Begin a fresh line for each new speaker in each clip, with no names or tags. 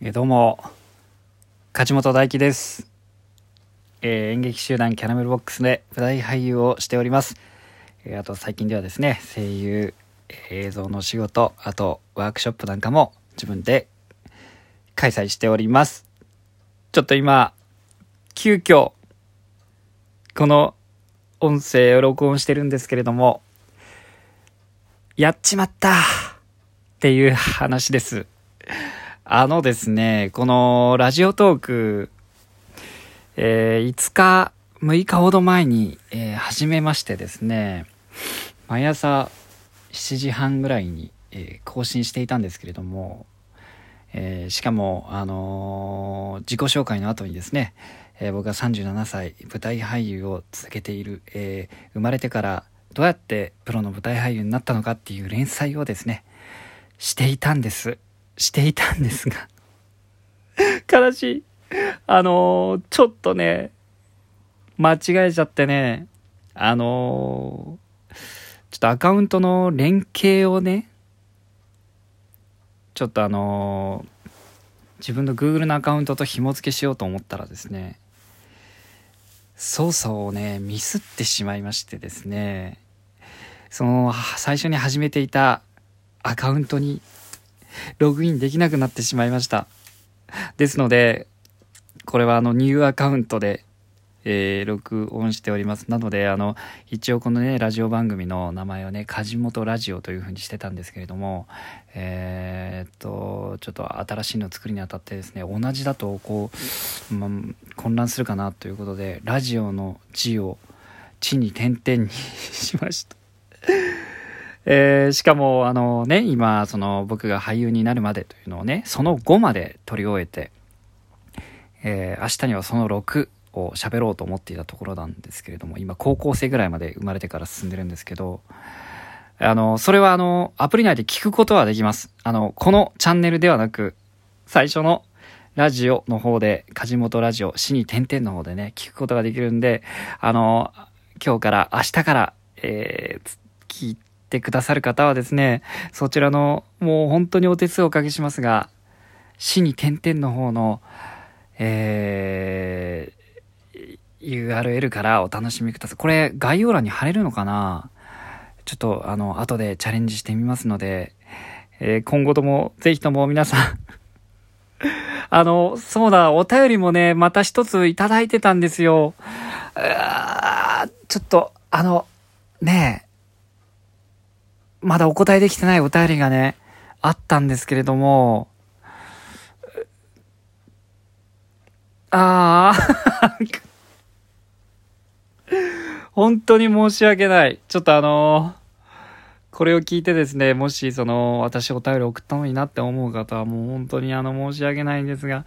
えどうも梶本大輝です、えー演劇集団キャラメルボックスで舞台俳優をしております、えーあと最近ではですね声優映像の仕事あとワークショップなんかも自分で開催しております。ちょっと今急遽この音声を録音してるんですけれどもやっちまったっていう話です。あのですね、このラジオトーク、えー5日、6日ほど前に、えー始めましてですね、毎朝7時半ぐらいに、えー更新していたんですけれども、えーしかも、あのー自己紹介の後にですね、えー僕が37歳、舞台俳優を続けている、えー生まれてからどうやってプロの舞台俳優になったのかっていう連載をですね、していたんです。していたんですが、悲しい。あのーちょっとね、間違えちゃってね、あのーちょっとアカウントの連携をね、ちょっとあのー自分の Google のアカウントと紐付けしようと思ったらですね、操作をね、ミスってしまいましてですね、その、最初に始めていたアカウントにログインできなくなってしまいました。ですので、これはあのニューアカウントで、えー録音しております。なので、あの、一応このね、ラジオ番組の名前をね、梶本ラジオというふうにしてたんですけれども、えーっと、ちょっと新しいの作りにあたってですね、同じだとこう、ま混乱するかなということで、ラジオの字を地に点々に しました。えーしかも、あのね、今、その僕が俳優になるまでというのをね、その5まで取り終えて、えー明日にはその6を喋ろうと思っていたところなんですけれども、今高校生ぐらいまで生まれてから進んでるんですけど、あの、それはあの、アプリ内で聞くことはできます。あの、このチャンネルではなく、最初のラジオの方で、梶本ラジオ、死に点々の方でね、聞くことができるんで、あの、今日から、明日から、えー聞いてくださる方はですね、そちらの、もう本当にお手数をおかけしますが、死に点々の方の、えー URL からお楽しみください。これ概要欄に貼れるのかな？ちょっとあの、後でチャレンジしてみますので、えー今後ともぜひとも皆さん、あの、そうだ、お便りもね、また一ついただいてたんですよ。うわーちょっと、あの、ねえ、まだお答えできてないお便りがね、あったんですけれども、あー 本当に申し訳ない。ちょっとあのこれを聞いてですね、もしその、私お便り送ったのになって思う方はもう本当にあの、申し訳ないんですが、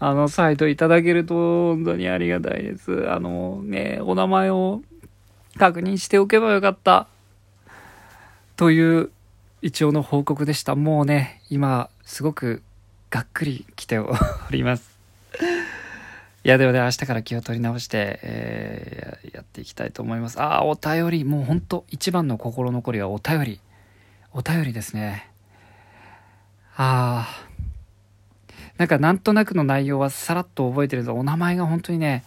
あの、サイトいただけると本当にありがたいです。あのね、お名前を確認しておけばよかった。という一応の報告でした。もうね、今、すごくがっくり来ております。いや、でもね、明日から気を取り直して、えーやっていきたいと思います。ああ、お便り、もうほんと、一番の心残りはお便り。お便りですね。ああ。なんか、なんとなくの内容はさらっと覚えてるんですお名前が本当にね、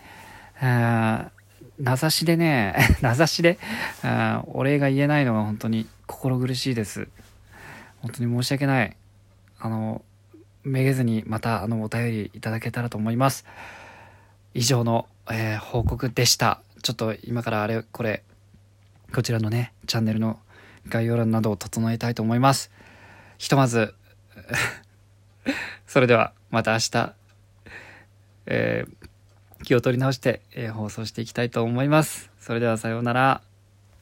えー名指しでね、名指しで、あお礼が言えないのが本当に心苦しいです。本当に申し訳ない。あの、めげずにまたあのお便りいただけたらと思います。以上の、えー報告でした。ちょっと今からあれこれこちらのねチャンネルの概要欄などを整えたいと思います。ひとまず それではまた明日、えー気を取り直して、えー放送していきたいと思います。それではさようなら。